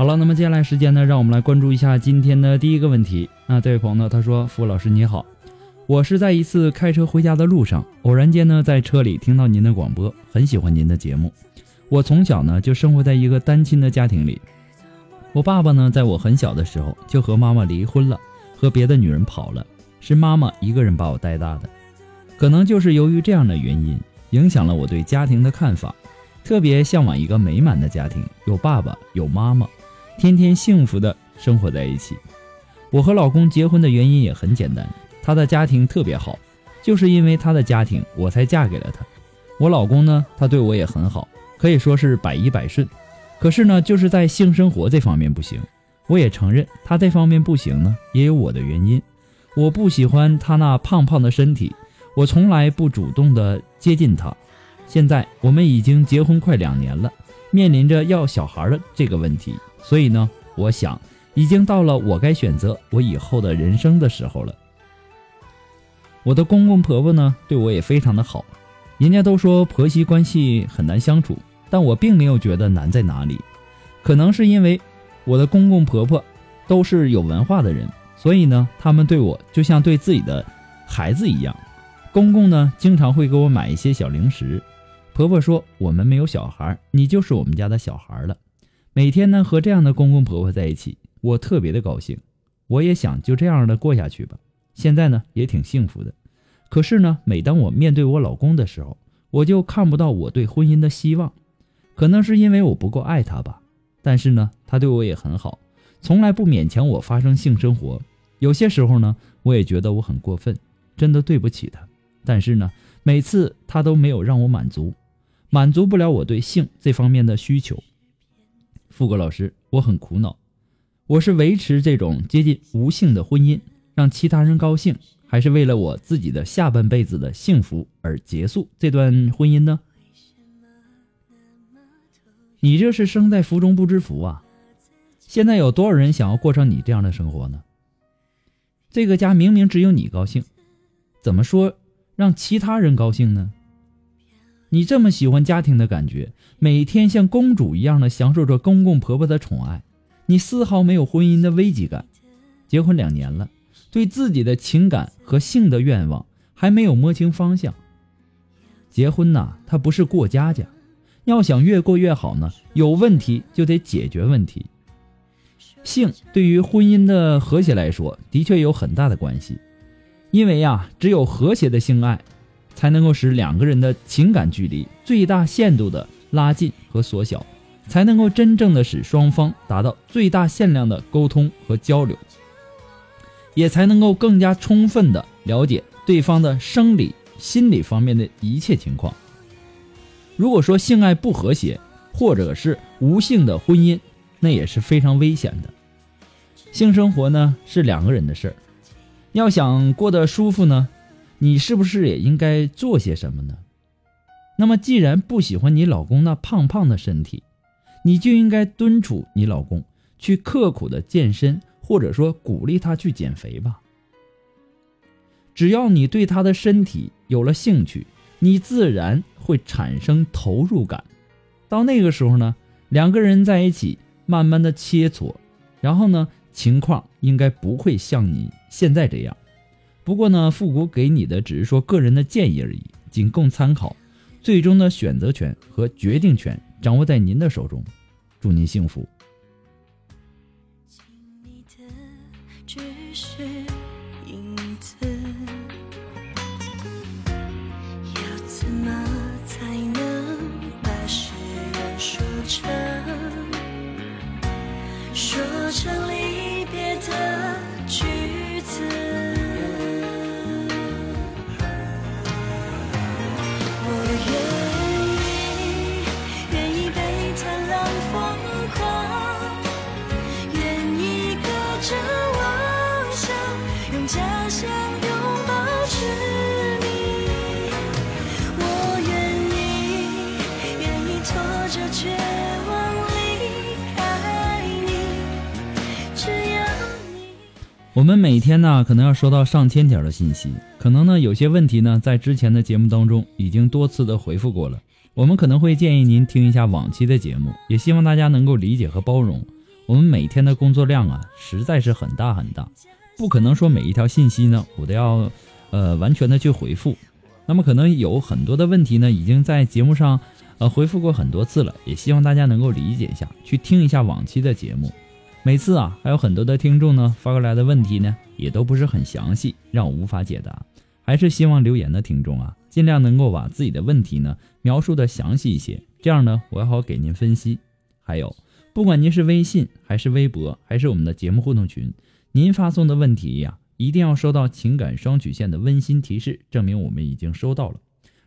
好了，那么接下来时间呢，让我们来关注一下今天的第一个问题。那这位朋友呢，他说：“傅老师你好，我是在一次开车回家的路上，偶然间呢，在车里听到您的广播，很喜欢您的节目。我从小呢就生活在一个单亲的家庭里，我爸爸呢在我很小的时候就和妈妈离婚了，和别的女人跑了，是妈妈一个人把我带大的。可能就是由于这样的原因，影响了我对家庭的看法，特别向往一个美满的家庭，有爸爸，有妈妈。”天天幸福的生活在一起。我和老公结婚的原因也很简单，他的家庭特别好，就是因为他的家庭，我才嫁给了他。我老公呢，他对我也很好，可以说是百依百顺。可是呢，就是在性生活这方面不行。我也承认他这方面不行呢，也有我的原因。我不喜欢他那胖胖的身体，我从来不主动的接近他。现在我们已经结婚快两年了，面临着要小孩的这个问题。所以呢，我想已经到了我该选择我以后的人生的时候了。我的公公婆婆呢，对我也非常的好。人家都说婆媳关系很难相处，但我并没有觉得难在哪里。可能是因为我的公公婆婆都是有文化的人，所以呢，他们对我就像对自己的孩子一样。公公呢，经常会给我买一些小零食。婆婆说：“我们没有小孩，你就是我们家的小孩了。”每天呢和这样的公公婆婆在一起，我特别的高兴，我也想就这样的过下去吧。现在呢也挺幸福的，可是呢，每当我面对我老公的时候，我就看不到我对婚姻的希望。可能是因为我不够爱他吧。但是呢，他对我也很好，从来不勉强我发生性生活。有些时候呢，我也觉得我很过分，真的对不起他。但是呢，每次他都没有让我满足，满足不了我对性这方面的需求。富国老师，我很苦恼，我是维持这种接近无性的婚姻，让其他人高兴，还是为了我自己的下半辈子的幸福而结束这段婚姻呢？你这是生在福中不知福啊！现在有多少人想要过上你这样的生活呢？这个家明明只有你高兴，怎么说让其他人高兴呢？你这么喜欢家庭的感觉，每天像公主一样的享受着公公婆婆的宠爱，你丝毫没有婚姻的危机感。结婚两年了，对自己的情感和性的愿望还没有摸清方向。结婚呐，它不是过家家，要想越过越好呢，有问题就得解决问题。性对于婚姻的和谐来说，的确有很大的关系，因为呀，只有和谐的性爱。才能够使两个人的情感距离最大限度的拉近和缩小，才能够真正的使双方达到最大限量的沟通和交流，也才能够更加充分的了解对方的生理、心理方面的一切情况。如果说性爱不和谐，或者是无性的婚姻，那也是非常危险的。性生活呢是两个人的事儿，要想过得舒服呢，你是不是也应该做些什么呢？那么既然不喜欢你老公那胖胖的身体，你就应该敦促你老公去刻苦的健身，或者说鼓励他去减肥吧。只要你对他的身体有了兴趣，你自然会产生投入感。到那个时候呢，两个人在一起慢慢的切磋，然后呢，情况应该不会像你现在这样。不过呢，复古给你的只是说个人的建议而已，仅供参考，最终的选择权和决定权掌握在您的手中。祝您幸福。请你的只是我们每天呢，可能要收到上千条的信息，可能呢有些问题呢，在之前的节目当中已经多次的回复过了。我们可能会建议您听一下往期的节目，也希望大家能够理解和包容。我们每天的工作量啊，实在是很大很大，不可能说每一条信息呢，我都要呃完全的去回复。那么可能有很多的问题呢，已经在节目上呃回复过很多次了，也希望大家能够理解一下，去听一下往期的节目。每次啊，还有很多的听众呢发过来的问题呢，也都不是很详细，让我无法解答。还是希望留言的听众啊，尽量能够把自己的问题呢描述的详细一些，这样呢，我好给您分析。还有，不管您是微信还是微博，还是我们的节目互动群，您发送的问题呀，一定要收到情感双曲线的温馨提示，证明我们已经收到了。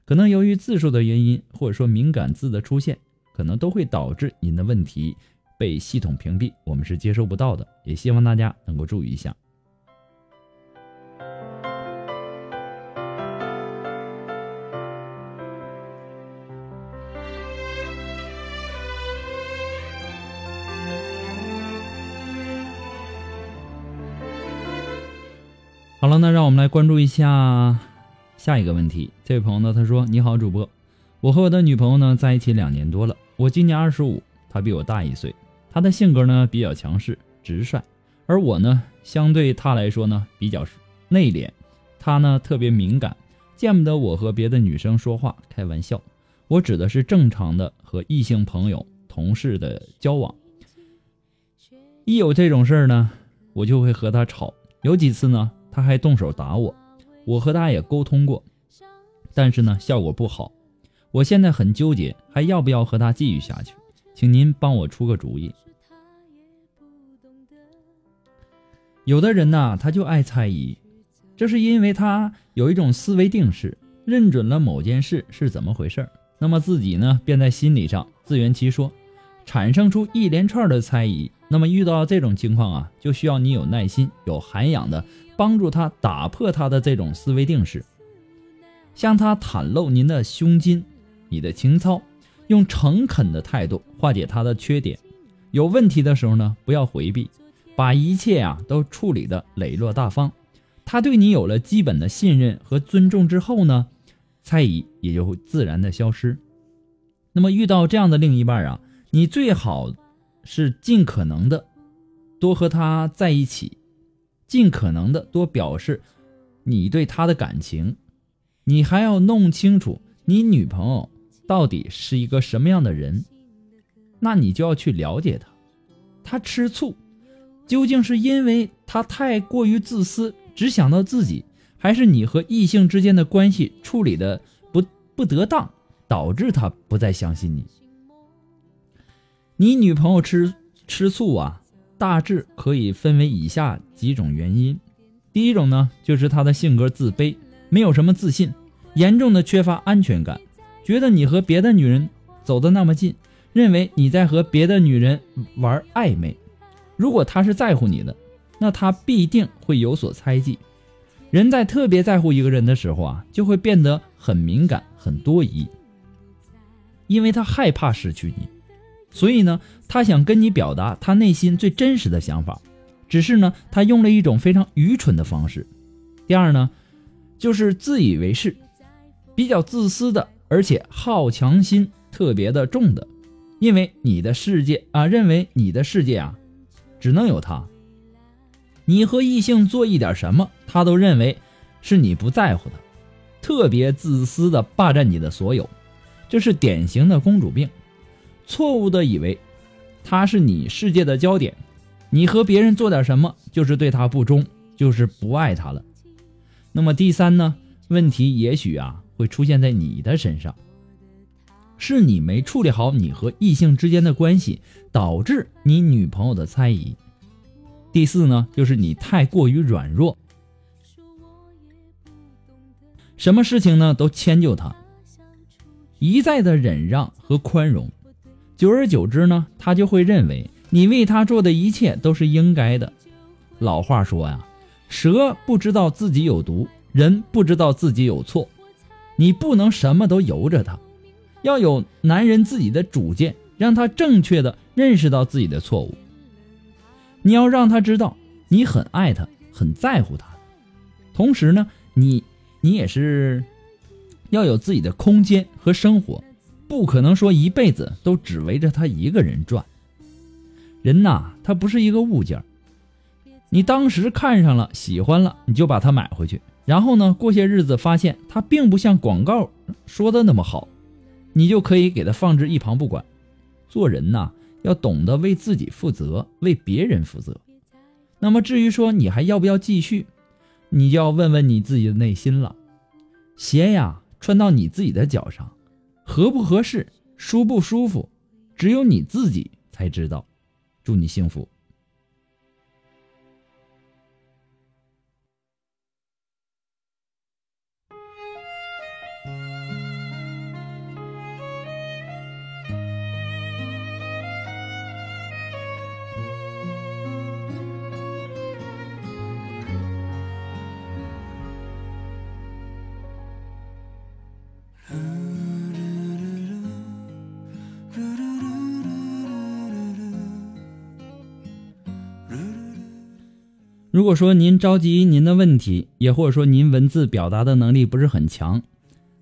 可能由于字数的原因，或者说敏感字的出现，可能都会导致您的问题被系统屏蔽，我们是接收不到的。也希望大家能够注意一下。好了，那让我们来关注一下下一个问题。这位朋友呢，他说：“你好，主播，我和我的女朋友呢在一起两年多了，我今年二十五，她比我大一岁。她的性格呢比较强势、直率，而我呢相对她来说呢比较内敛。她呢特别敏感，见不得我和别的女生说话、开玩笑。我指的是正常的和异性朋友、同事的交往。一有这种事儿呢，我就会和她吵。有几次呢。”他还动手打我，我和他也沟通过，但是呢效果不好。我现在很纠结，还要不要和他继续下去？请您帮我出个主意。有的人呐，他就爱猜疑，这是因为他有一种思维定式，认准了某件事是怎么回事那么自己呢便在心理上自圆其说，产生出一连串的猜疑。那么遇到这种情况啊，就需要你有耐心、有涵养的。帮助他打破他的这种思维定式，向他袒露您的胸襟、你的情操，用诚恳的态度化解他的缺点。有问题的时候呢，不要回避，把一切啊都处理的磊落大方。他对你有了基本的信任和尊重之后呢，猜疑也就会自然的消失。那么遇到这样的另一半啊，你最好是尽可能的多和他在一起。尽可能的多表示你对他的感情，你还要弄清楚你女朋友到底是一个什么样的人，那你就要去了解她。她吃醋，究竟是因为他太过于自私，只想到自己，还是你和异性之间的关系处理的不不得当，导致他不再相信你？你女朋友吃吃醋啊？大致可以分为以下几种原因。第一种呢，就是他的性格自卑，没有什么自信，严重的缺乏安全感。觉得你和别的女人走得那么近，认为你在和别的女人玩暧昧。如果他是在乎你的，那他必定会有所猜忌。人在特别在乎一个人的时候啊，就会变得很敏感、很多疑，因为他害怕失去你，所以呢，他想跟你表达他内心最真实的想法，只是呢，他用了一种非常愚蠢的方式。第二呢，就是自以为是，比较自私的，而且好强心特别的重的，因为你的世界啊，认为你的世界啊，只能有他。你和异性做一点什么，他都认为是你不在乎他，特别自私的霸占你的所有，这是典型的公主病。错误的以为他是你世界的焦点，你和别人做点什么就是对他不忠，就是不爱他了。那么第三呢？问题也许啊会出现在你的身上，是你没处理好你和异性之间的关系，导致你女朋友的猜疑。第四呢，就是你太过于软弱，什么事情呢都迁就他，一再的忍让和宽容，久而久之呢，他就会认为你为他做的一切都是应该的。老话说呀，蛇不知道自己有毒，人不知道自己有错，你不能什么都由着他，要有男人自己的主见，让他正确的认识到自己的错误。你要让他知道你很爱他，很在乎他，同时呢，你你也是要有自己的空间和生活，不可能说一辈子都只围着他一个人转。人呐，他不是一个物件你当时看上了，喜欢了，你就把它买回去，然后呢，过些日子发现它并不像广告说的那么好，你就可以给它放置一旁不管。做人呐。要懂得为自己负责，为别人负责。那么至于说你还要不要继续，你就要问问你自己的内心了。鞋呀，穿到你自己的脚上，合不合适，舒不舒服，只有你自己才知道。祝你幸福。如果说您着急您的问题，也或者说您文字表达的能力不是很强，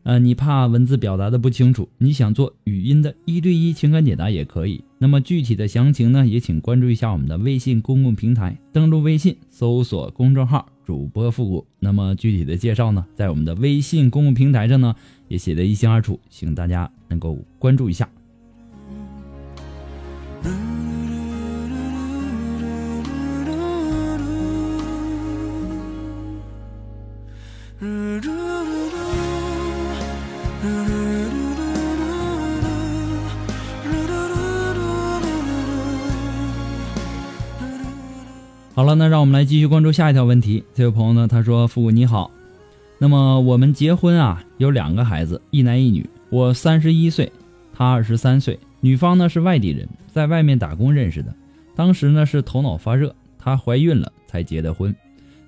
呃，你怕文字表达的不清楚，你想做语音的一对一情感解答也可以。那么具体的详情呢，也请关注一下我们的微信公共平台，登录微信搜索公众号“主播复古”。那么具体的介绍呢，在我们的微信公共平台上呢，也写得一清二楚，请大家能够关注一下。好了，那让我们来继续关注下一条问题。这位朋友呢，他说：“父母你好，那么我们结婚啊，有两个孩子，一男一女。我三十一岁，他二十三岁。女方呢是外地人，在外面打工认识的。当时呢是头脑发热，她怀孕了才结的婚，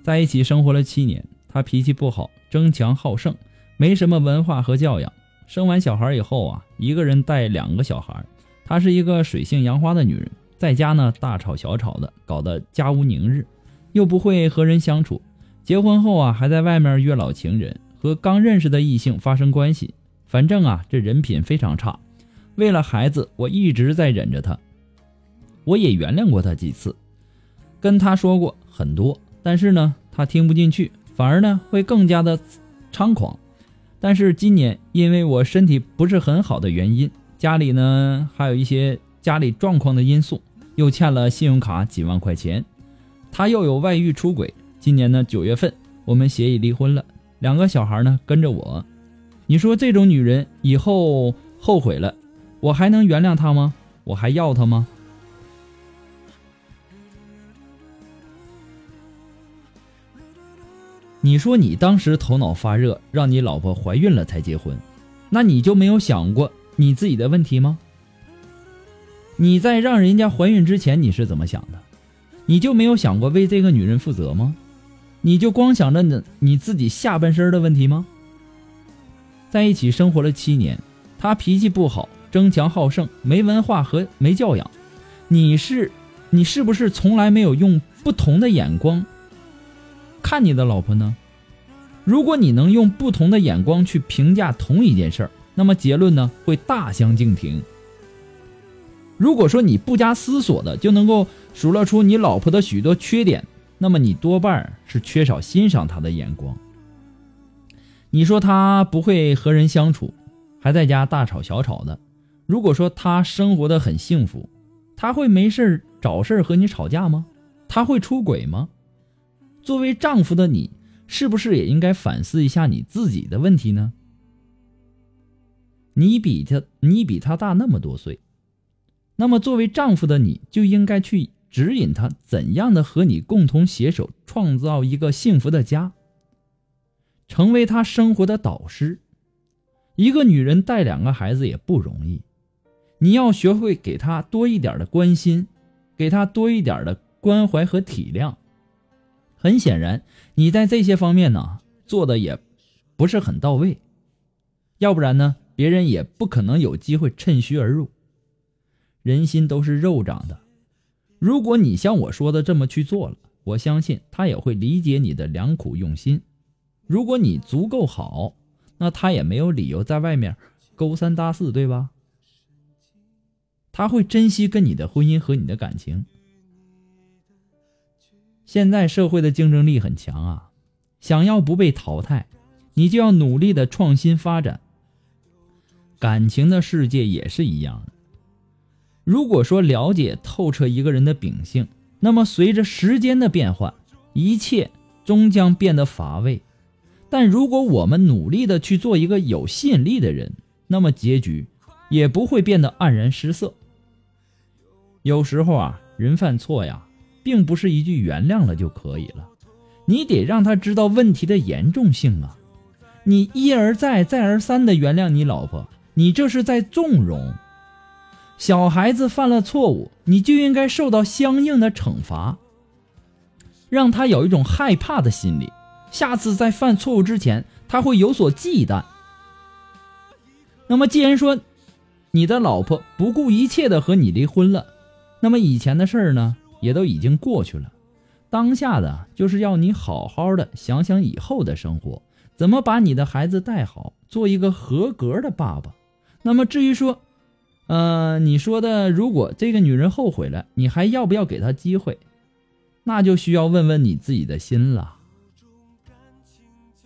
在一起生活了七年。她脾气不好，争强好胜，没什么文化和教养。生完小孩以后啊，一个人带两个小孩。她是一个水性杨花的女人。”在家呢，大吵小吵的，搞得家无宁日，又不会和人相处。结婚后啊，还在外面约老情人，和刚认识的异性发生关系。反正啊，这人品非常差。为了孩子，我一直在忍着他。我也原谅过他几次，跟他说过很多，但是呢，他听不进去，反而呢会更加的猖狂。但是今年，因为我身体不是很好的原因，家里呢还有一些。家里状况的因素，又欠了信用卡几万块钱，他又有外遇出轨。今年呢九月份，我们协议离婚了，两个小孩呢跟着我。你说这种女人以后后悔了，我还能原谅她吗？我还要她吗？你说你当时头脑发热，让你老婆怀孕了才结婚，那你就没有想过你自己的问题吗？你在让人家怀孕之前你是怎么想的？你就没有想过为这个女人负责吗？你就光想着你你自己下半身的问题吗？在一起生活了七年，他脾气不好，争强好胜，没文化和没教养。你是你是不是从来没有用不同的眼光看你的老婆呢？如果你能用不同的眼光去评价同一件事儿，那么结论呢会大相径庭。如果说你不加思索的就能够数落出你老婆的许多缺点，那么你多半是缺少欣赏她的眼光。你说她不会和人相处，还在家大吵小吵的。如果说她生活的很幸福，她会没事找事和你吵架吗？她会出轨吗？作为丈夫的你。是不是也应该反思一下你自己的问题呢？你比他，你比他大那么多岁，那么作为丈夫的你就应该去指引他怎样的和你共同携手创造一个幸福的家，成为他生活的导师。一个女人带两个孩子也不容易，你要学会给她多一点的关心，给她多一点的关怀和体谅。很显然，你在这些方面呢做的也不是很到位，要不然呢，别人也不可能有机会趁虚而入。人心都是肉长的，如果你像我说的这么去做了，我相信他也会理解你的良苦用心。如果你足够好，那他也没有理由在外面勾三搭四，对吧？他会珍惜跟你的婚姻和你的感情。现在社会的竞争力很强啊，想要不被淘汰，你就要努力的创新发展。感情的世界也是一样的。如果说了解透彻一个人的秉性，那么随着时间的变换，一切终将变得乏味。但如果我们努力的去做一个有吸引力的人，那么结局也不会变得黯然失色。有时候啊，人犯错呀。并不是一句原谅了就可以了，你得让他知道问题的严重性啊！你一而再、再而三的原谅你老婆，你这是在纵容。小孩子犯了错误，你就应该受到相应的惩罚，让他有一种害怕的心理，下次在犯错误之前，他会有所忌惮。那么，既然说你的老婆不顾一切的和你离婚了，那么以前的事儿呢？也都已经过去了，当下的就是要你好好的想想以后的生活，怎么把你的孩子带好，做一个合格的爸爸。那么至于说，呃，你说的如果这个女人后悔了，你还要不要给她机会？那就需要问问你自己的心了。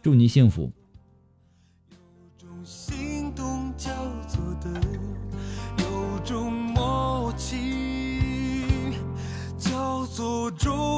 祝你幸福。有种默契，叫做中